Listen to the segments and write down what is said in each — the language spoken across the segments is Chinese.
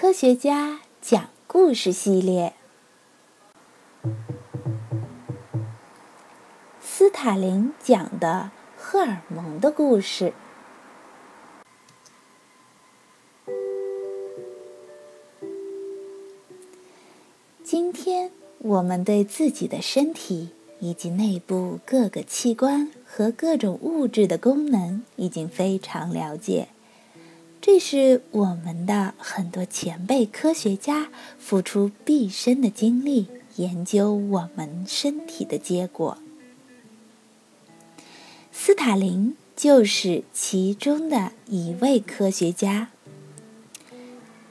科学家讲故事系列：斯塔林讲的荷尔蒙的故事。今天我们对自己的身体以及内部各个器官和各种物质的功能已经非常了解。这是我们的很多前辈科学家付出毕生的精力研究我们身体的结果。斯塔林就是其中的一位科学家。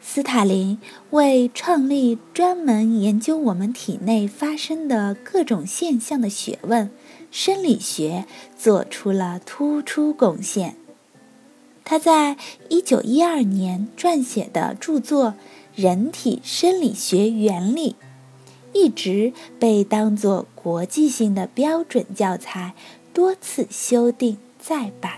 斯塔林为创立专门研究我们体内发生的各种现象的学问——生理学，做出了突出贡献。他在一九一二年撰写的著作《人体生理学原理》一直被当作国际性的标准教材，多次修订再版。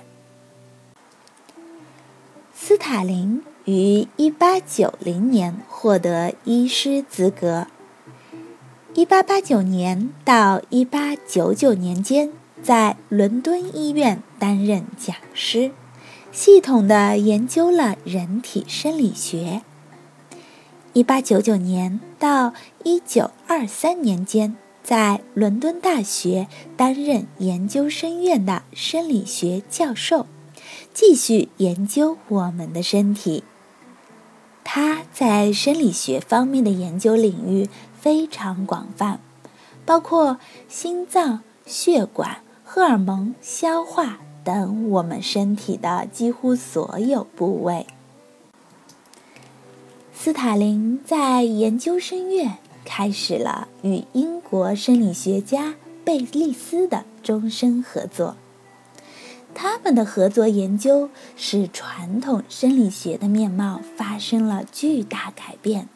斯塔林于一八九零年获得医师资格。一八八九年到一八九九年间，在伦敦医院担任讲师。系统的研究了人体生理学。一八九九年到一九二三年间，在伦敦大学担任研究生院的生理学教授，继续研究我们的身体。他在生理学方面的研究领域非常广泛，包括心脏、血管、荷尔蒙、消化。等我们身体的几乎所有部位。斯塔林在研究生院开始了与英国生理学家贝利斯的终身合作。他们的合作研究使传统生理学的面貌发生了巨大改变，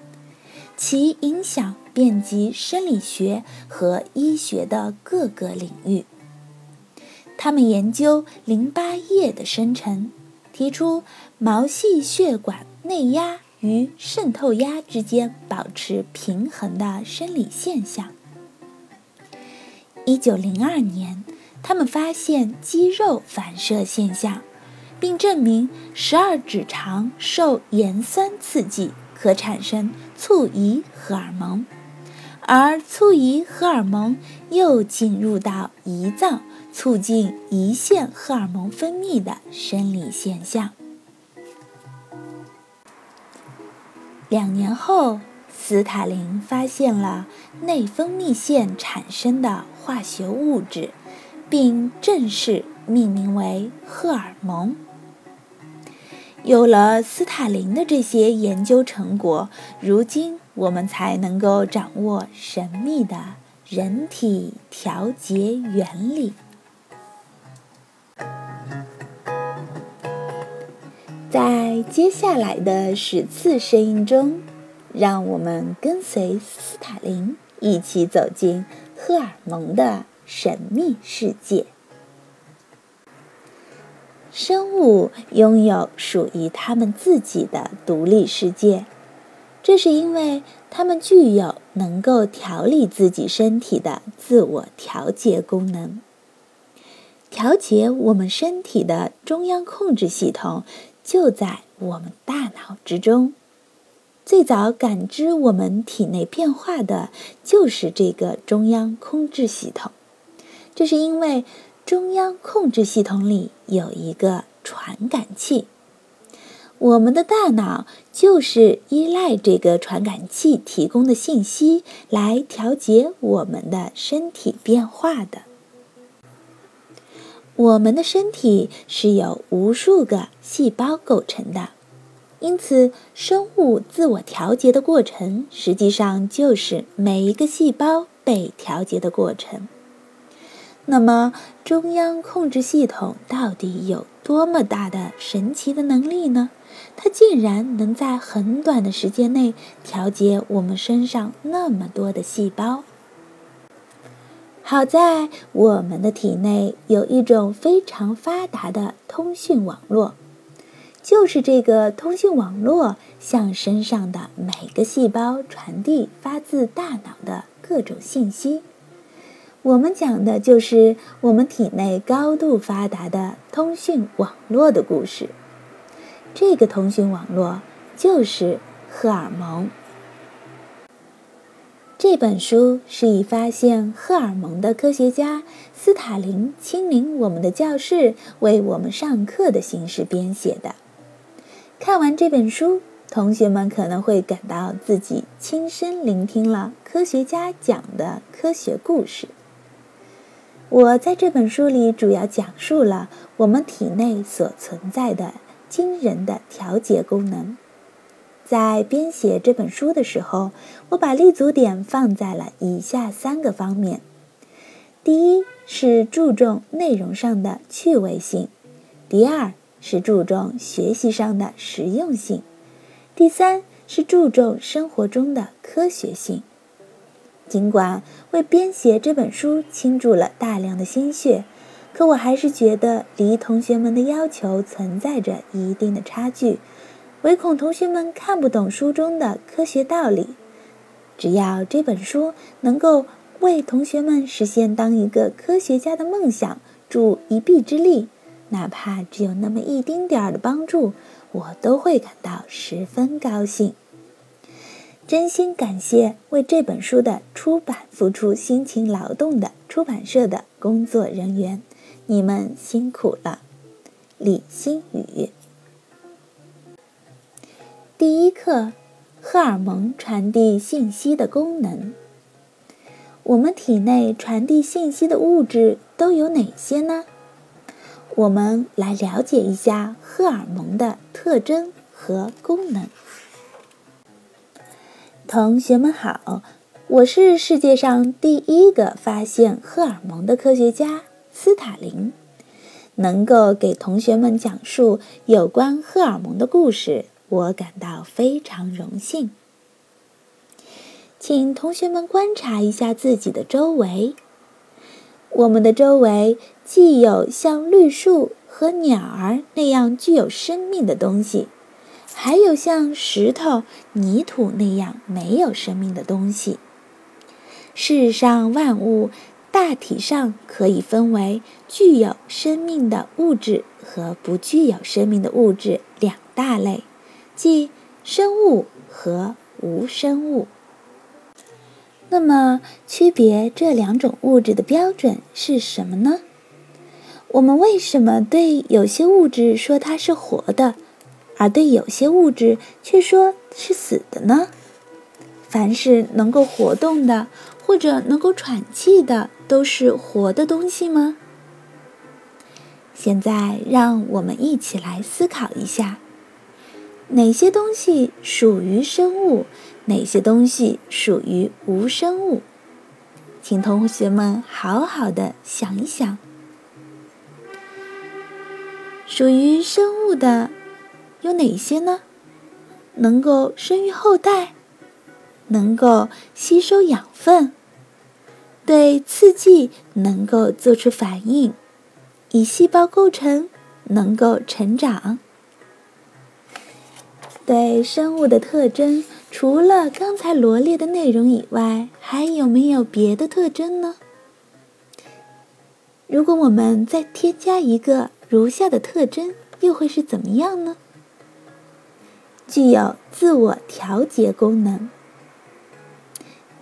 其影响遍及生理学和医学的各个领域。他们研究淋巴液的生成，提出毛细血管内压与渗透压之间保持平衡的生理现象。一九零二年，他们发现肌肉反射现象，并证明十二指肠受盐酸刺激可产生促胰荷尔蒙，而促胰荷尔蒙又进入到胰脏。促进胰腺荷尔蒙分泌的生理现象。两年后，斯塔林发现了内分泌腺产生的化学物质，并正式命名为荷尔蒙。有了斯塔林的这些研究成果，如今我们才能够掌握神秘的人体调节原理。在接下来的十次声音中，让我们跟随斯塔林一起走进荷尔蒙的神秘世界。生物拥有属于他们自己的独立世界，这是因为它们具有能够调理自己身体的自我调节功能。调节我们身体的中央控制系统。就在我们大脑之中，最早感知我们体内变化的就是这个中央控制系统。这是因为中央控制系统里有一个传感器，我们的大脑就是依赖这个传感器提供的信息来调节我们的身体变化的。我们的身体是由无数个细胞构成的，因此生物自我调节的过程实际上就是每一个细胞被调节的过程。那么，中央控制系统到底有多么大的神奇的能力呢？它竟然能在很短的时间内调节我们身上那么多的细胞。好在我们的体内有一种非常发达的通讯网络，就是这个通讯网络向身上的每个细胞传递发自大脑的各种信息。我们讲的就是我们体内高度发达的通讯网络的故事。这个通讯网络就是荷尔蒙。这本书是以发现荷尔蒙的科学家斯塔林亲临我们的教室为我们上课的形式编写的。看完这本书，同学们可能会感到自己亲身聆听了科学家讲的科学故事。我在这本书里主要讲述了我们体内所存在的惊人的调节功能。在编写这本书的时候，我把立足点放在了以下三个方面：第一是注重内容上的趣味性；第二。是注重学习上的实用性，第三是注重生活中的科学性。尽管为编写这本书倾注了大量的心血，可我还是觉得离同学们的要求存在着一定的差距，唯恐同学们看不懂书中的科学道理。只要这本书能够为同学们实现当一个科学家的梦想助一臂之力。哪怕只有那么一丁点儿的帮助，我都会感到十分高兴。真心感谢为这本书的出版付出辛勤劳动的出版社的工作人员，你们辛苦了。李新宇。第一课：荷尔蒙传递信息的功能。我们体内传递信息的物质都有哪些呢？我们来了解一下荷尔蒙的特征和功能。同学们好，我是世界上第一个发现荷尔蒙的科学家斯塔林。能够给同学们讲述有关荷尔蒙的故事，我感到非常荣幸。请同学们观察一下自己的周围。我们的周围既有像绿树和鸟儿那样具有生命的东西，还有像石头、泥土那样没有生命的东西。世上万物大体上可以分为具有生命的物质和不具有生命的物质两大类，即生物和无生物。那么，区别这两种物质的标准是什么呢？我们为什么对有些物质说它是活的，而对有些物质却说是死的呢？凡是能够活动的或者能够喘气的，都是活的东西吗？现在，让我们一起来思考一下。哪些东西属于生物？哪些东西属于无生物？请同学们好好的想一想。属于生物的有哪些呢？能够生育后代，能够吸收养分，对刺激能够做出反应，以细胞构成，能够成长。对生物的特征，除了刚才罗列的内容以外，还有没有别的特征呢？如果我们再添加一个如下的特征，又会是怎么样呢？具有自我调节功能。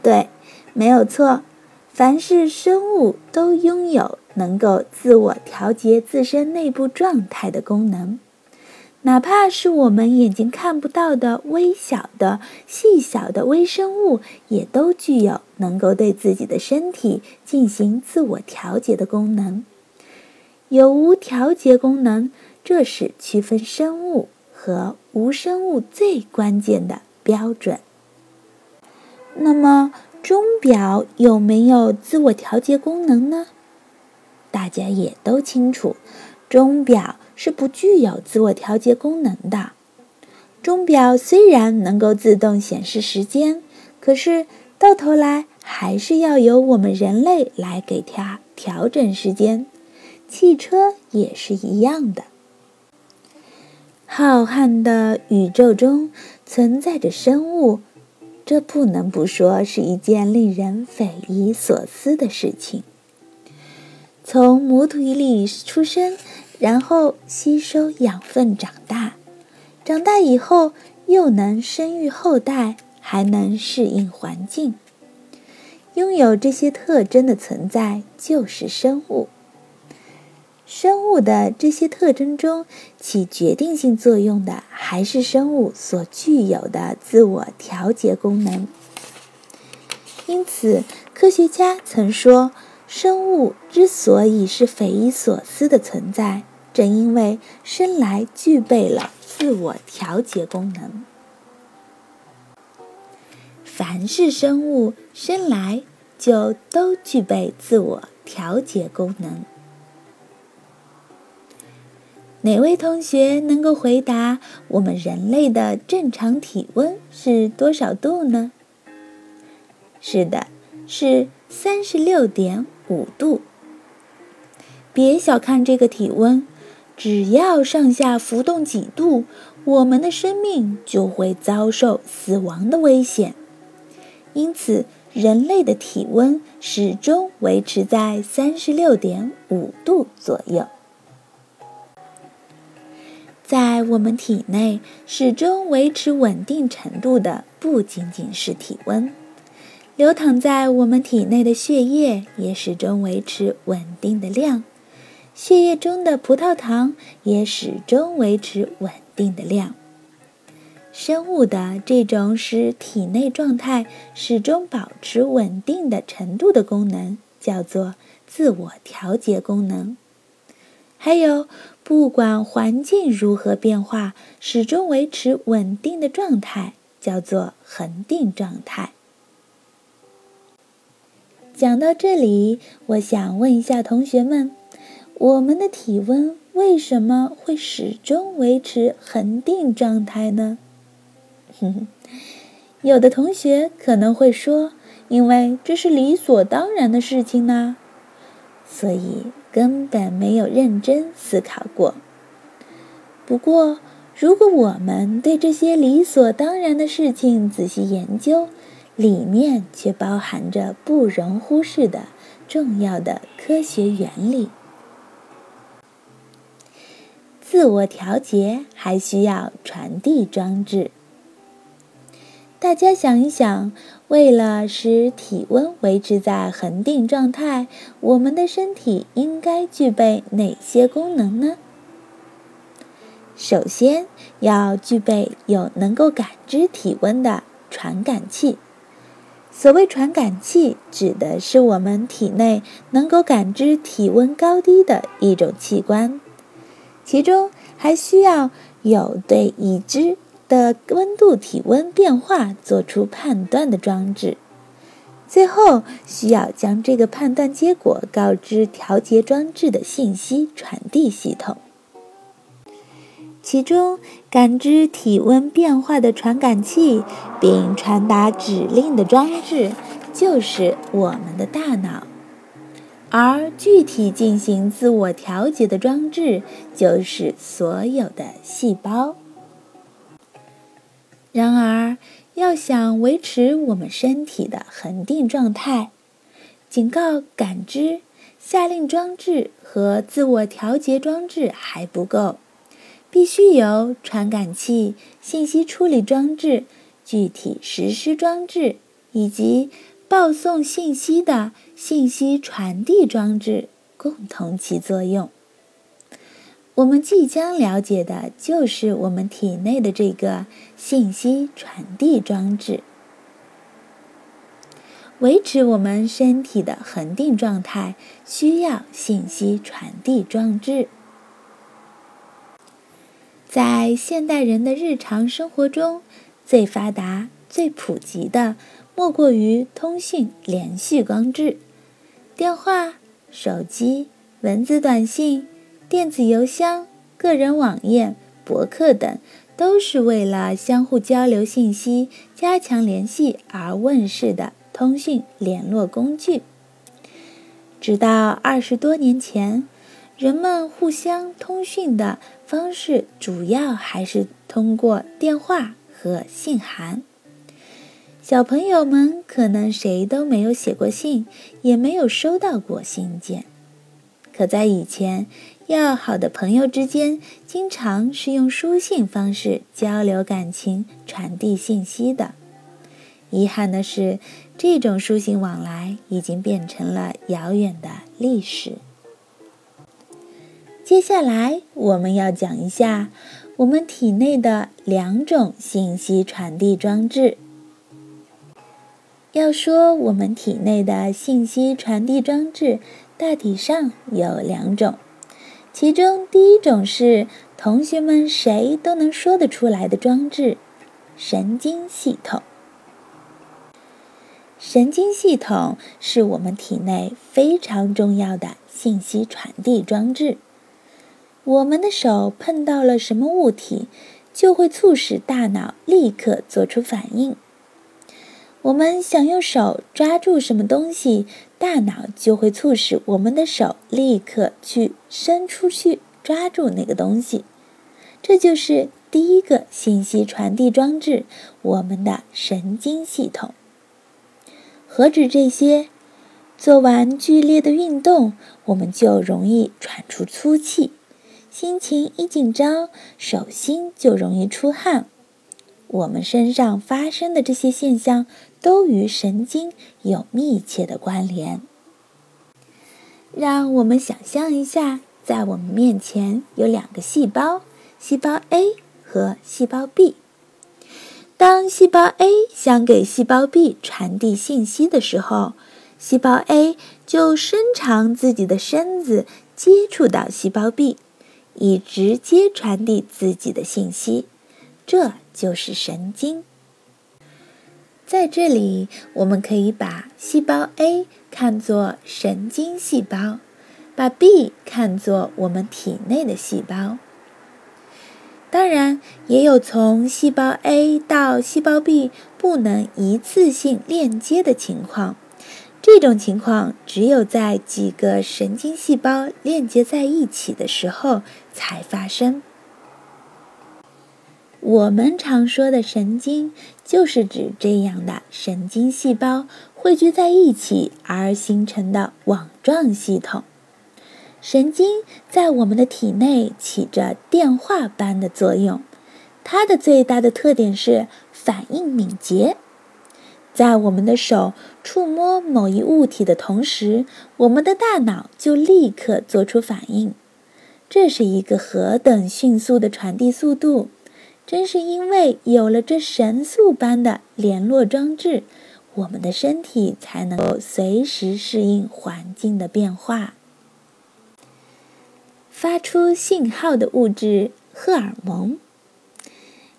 对，没有错，凡是生物都拥有能够自我调节自身内部状态的功能。哪怕是我们眼睛看不到的微小的、细小的微生物，也都具有能够对自己的身体进行自我调节的功能。有无调节功能，这是区分生物和无生物最关键的标准。那么，钟表有没有自我调节功能呢？大家也都清楚，钟表。是不具有自我调节功能的。钟表虽然能够自动显示时间，可是到头来还是要由我们人类来给它调整时间。汽车也是一样的。浩瀚的宇宙中存在着生物，这不能不说是一件令人匪夷所思的事情。从母体里出生，然后吸收养分长大，长大以后又能生育后代，还能适应环境。拥有这些特征的存在就是生物。生物的这些特征中，起决定性作用的还是生物所具有的自我调节功能。因此，科学家曾说，生物之所以是匪夷所思的存在，正因为生来具备了自我调节功能。凡是生物生来就都具备自我调节功能。哪位同学能够回答我们人类的正常体温是多少度呢？是的，是三十六点五度。别小看这个体温，只要上下浮动几度，我们的生命就会遭受死亡的危险。因此，人类的体温始终维持在三十六点五度左右。在我们体内始终维持稳定程度的，不仅仅是体温，流淌在我们体内的血液也始终维持稳定的量，血液中的葡萄糖也始终维持稳定的量。生物的这种使体内状态始终保持稳定的程度的功能，叫做自我调节功能。还有，不管环境如何变化，始终维持稳定的状态，叫做恒定状态。讲到这里，我想问一下同学们：我们的体温为什么会始终维持恒定状态呢？哼哼，有的同学可能会说：“因为这是理所当然的事情呢。”所以。根本没有认真思考过。不过，如果我们对这些理所当然的事情仔细研究，里面却包含着不容忽视的重要的科学原理。自我调节还需要传递装置。大家想一想，为了使体温维持在恒定状态，我们的身体应该具备哪些功能呢？首先要具备有能够感知体温的传感器。所谓传感器，指的是我们体内能够感知体温高低的一种器官，其中还需要有对已知。的温度、体温变化做出判断的装置，最后需要将这个判断结果告知调节装置的信息传递系统。其中，感知体温变化的传感器并传达指令的装置就是我们的大脑，而具体进行自我调节的装置就是所有的细胞。然而，要想维持我们身体的恒定状态，警告感知、下令装置和自我调节装置还不够，必须有传感器、信息处理装置、具体实施装置以及报送信息的信息传递装置共同起作用。我们即将了解的就是我们体内的这个信息传递装置，维持我们身体的恒定状态需要信息传递装置。在现代人的日常生活中，最发达、最普及的莫过于通讯联系装置，电话、手机、文字短信。电子邮箱、个人网页、博客等，都是为了相互交流信息、加强联系而问世的通讯联络工具。直到二十多年前，人们互相通讯的方式主要还是通过电话和信函。小朋友们可能谁都没有写过信，也没有收到过信件。可在以前，要好的朋友之间经常是用书信方式交流感情、传递信息的。遗憾的是，这种书信往来已经变成了遥远的历史。接下来，我们要讲一下我们体内的两种信息传递装置。要说我们体内的信息传递装置，大体上有两种，其中第一种是同学们谁都能说得出来的装置——神经系统。神经系统是我们体内非常重要的信息传递装置。我们的手碰到了什么物体，就会促使大脑立刻做出反应。我们想用手抓住什么东西，大脑就会促使我们的手立刻去伸出去抓住那个东西。这就是第一个信息传递装置——我们的神经系统。何止这些，做完剧烈的运动，我们就容易喘出粗气。心情一紧张，手心就容易出汗。我们身上发生的这些现象，都与神经有密切的关联。让我们想象一下，在我们面前有两个细胞，细胞 A 和细胞 B。当细胞 A 想给细胞 B 传递信息的时候，细胞 A 就伸长自己的身子，接触到细胞 B。以直接传递自己的信息，这就是神经。在这里，我们可以把细胞 A 看作神经细胞，把 B 看作我们体内的细胞。当然，也有从细胞 A 到细胞 B 不能一次性链接的情况。这种情况只有在几个神经细胞链接在一起的时候才发生。我们常说的神经，就是指这样的神经细胞汇聚在一起而形成的网状系统。神经在我们的体内起着电话般的作用，它的最大的特点是反应敏捷。在我们的手触摸某一物体的同时，我们的大脑就立刻做出反应。这是一个何等迅速的传递速度！正是因为有了这神速般的联络装置，我们的身体才能够随时适应环境的变化。发出信号的物质——荷尔蒙。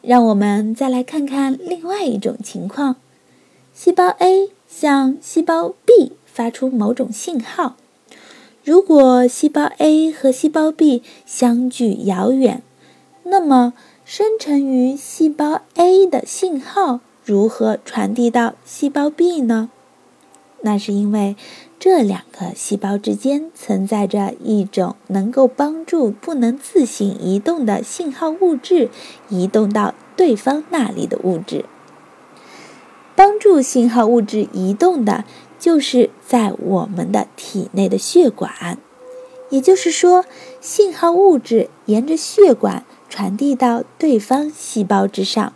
让我们再来看看另外一种情况。细胞 A 向细胞 B 发出某种信号。如果细胞 A 和细胞 B 相距遥远，那么生成于细胞 A 的信号如何传递到细胞 B 呢？那是因为这两个细胞之间存在着一种能够帮助不能自行移动的信号物质移动到对方那里的物质。帮助信号物质移动的，就是在我们的体内的血管。也就是说，信号物质沿着血管传递到对方细胞之上。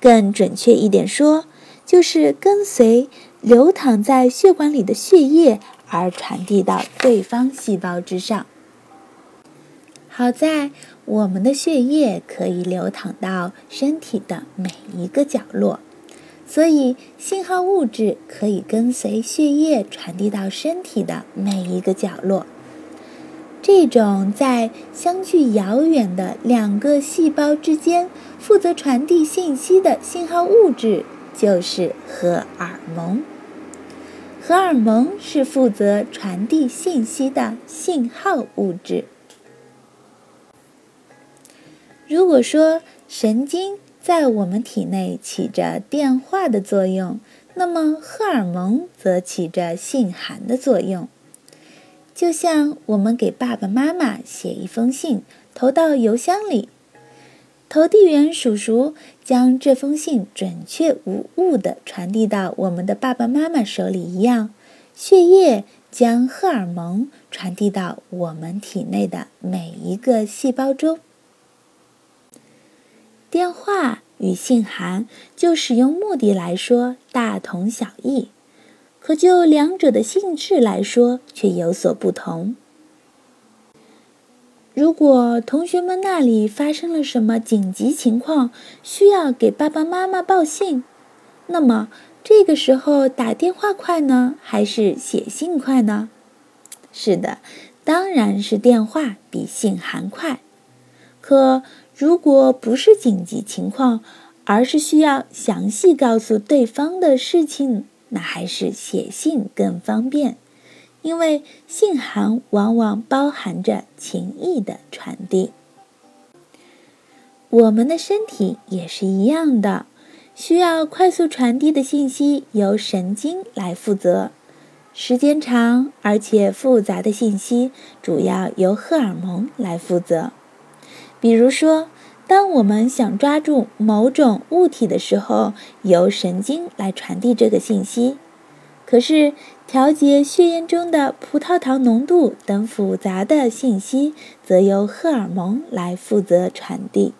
更准确一点说，就是跟随流淌在血管里的血液而传递到对方细胞之上。好在我们的血液可以流淌到身体的每一个角落。所以，信号物质可以跟随血液传递到身体的每一个角落。这种在相距遥远的两个细胞之间负责传递信息的信号物质，就是荷尔蒙。荷尔蒙是负责传递信息的信号物质。如果说神经，在我们体内起着电话的作用，那么荷尔蒙则起着信函的作用。就像我们给爸爸妈妈写一封信，投到邮箱里，投递员叔叔将这封信准确无误地传递到我们的爸爸妈妈手里一样，血液将荷尔蒙传递到我们体内的每一个细胞中。电话与信函就使用目的来说大同小异。可就两者的性质来说，却有所不同。如果同学们那里发生了什么紧急情况，需要给爸爸妈妈报信，那么这个时候打电话快呢，还是写信快呢？是的，当然是电话比信函快。可如果不是紧急情况，而是需要详细告诉对方的事情。那还是写信更方便，因为信函往往包含着情意的传递。我们的身体也是一样的，需要快速传递的信息由神经来负责。时间长而且复杂的信息，主要由荷尔蒙来负责。比如说。当我们想抓住某种物体的时候，由神经来传递这个信息；可是调节血液中的葡萄糖浓度等复杂的信息，则由荷尔蒙来负责传递。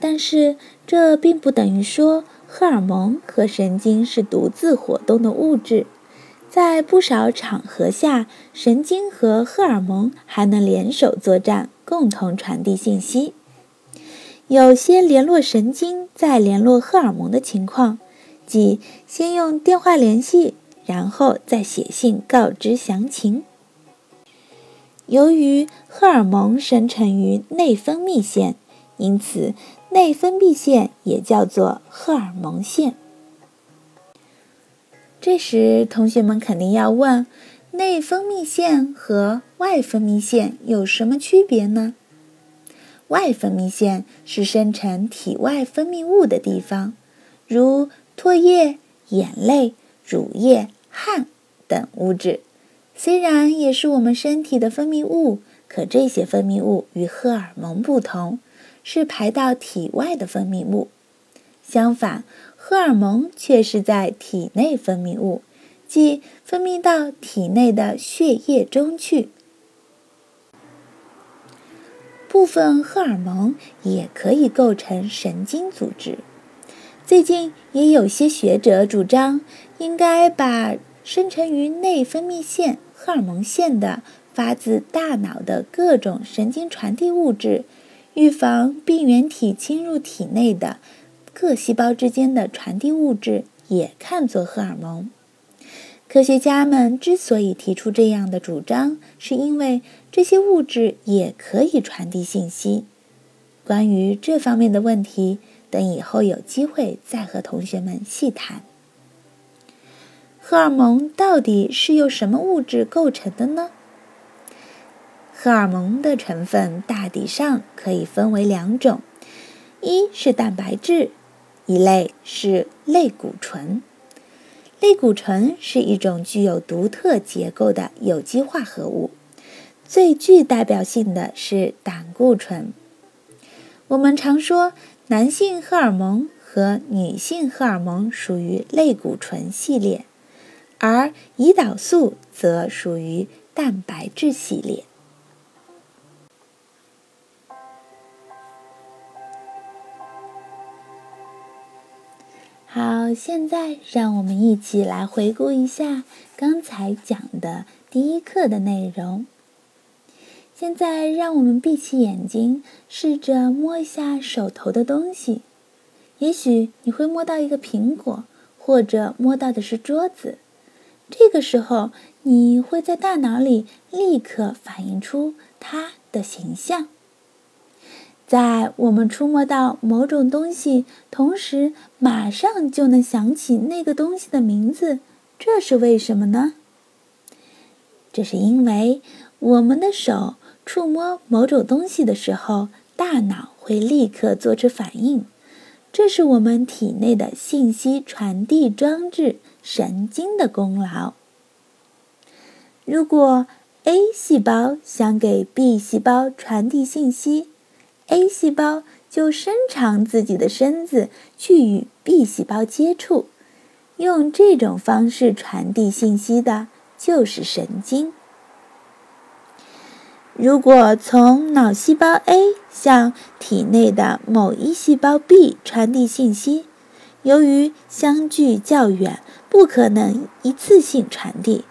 但是，这并不等于说荷尔蒙和神经是独自活动的物质。在不少场合下，神经和荷尔蒙还能联手作战，共同传递信息。有些联络神经再联络荷尔蒙的情况，即先用电话联系，然后再写信告知详情。由于荷尔蒙生成于内分泌腺，因此内分泌腺也叫做荷尔蒙腺。这时，同学们肯定要问：内分泌腺和外分泌腺有什么区别呢？外分泌腺是生成体外分泌物的地方，如唾液、眼泪、乳液、汗等物质。虽然也是我们身体的分泌物，可这些分泌物与荷尔蒙不同，是排到体外的分泌物。相反，荷尔蒙却是在体内分泌物，即分泌到体内的血液中去。部分荷尔蒙也可以构成神经组织。最近也有些学者主张，应该把生成于内分泌腺、荷尔蒙腺的、发自大脑的各种神经传递物质，预防病原体侵入体内的各细胞之间的传递物质，也看作荷尔蒙。科学家们之所以提出这样的主张，是因为这些物质也可以传递信息。关于这方面的问题，等以后有机会再和同学们细谈。荷尔蒙到底是由什么物质构成的呢？荷尔蒙的成分大体上可以分为两种：一是蛋白质，一类是类固醇。类固醇是一种具有独特结构的有机化合物，最具代表性的是胆固醇。我们常说男性荷尔蒙和女性荷尔蒙属于类固醇系列，而胰岛素则属于蛋白质系列。现在让我们一起来回顾一下刚才讲的第一课的内容。现在让我们闭起眼睛，试着摸一下手头的东西。也许你会摸到一个苹果，或者摸到的是桌子。这个时候，你会在大脑里立刻反映出它的形象。在我们触摸到某种东西，同时马上就能想起那个东西的名字，这是为什么呢？这是因为我们的手触摸某种东西的时候，大脑会立刻做出反应，这是我们体内的信息传递装置——神经的功劳。如果 A 细胞想给 B 细胞传递信息，A 细胞就伸长自己的身子去与 B 细胞接触，用这种方式传递信息的就是神经。如果从脑细胞 A 向体内的某一细胞 B 传递信息，由于相距较远，不可能一次性传递。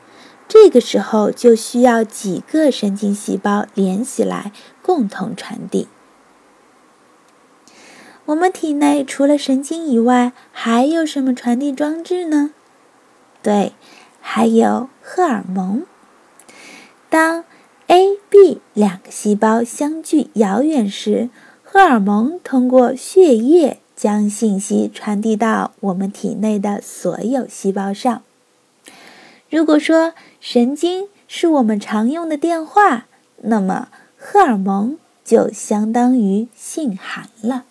这个时候就需要几个神经细胞连起来，共同传递。我们体内除了神经以外，还有什么传递装置呢？对，还有荷尔蒙。当 A、B 两个细胞相距遥远时，荷尔蒙通过血液将信息传递到我们体内的所有细胞上。如果说神经是我们常用的电话，那么荷尔蒙就相当于信函了。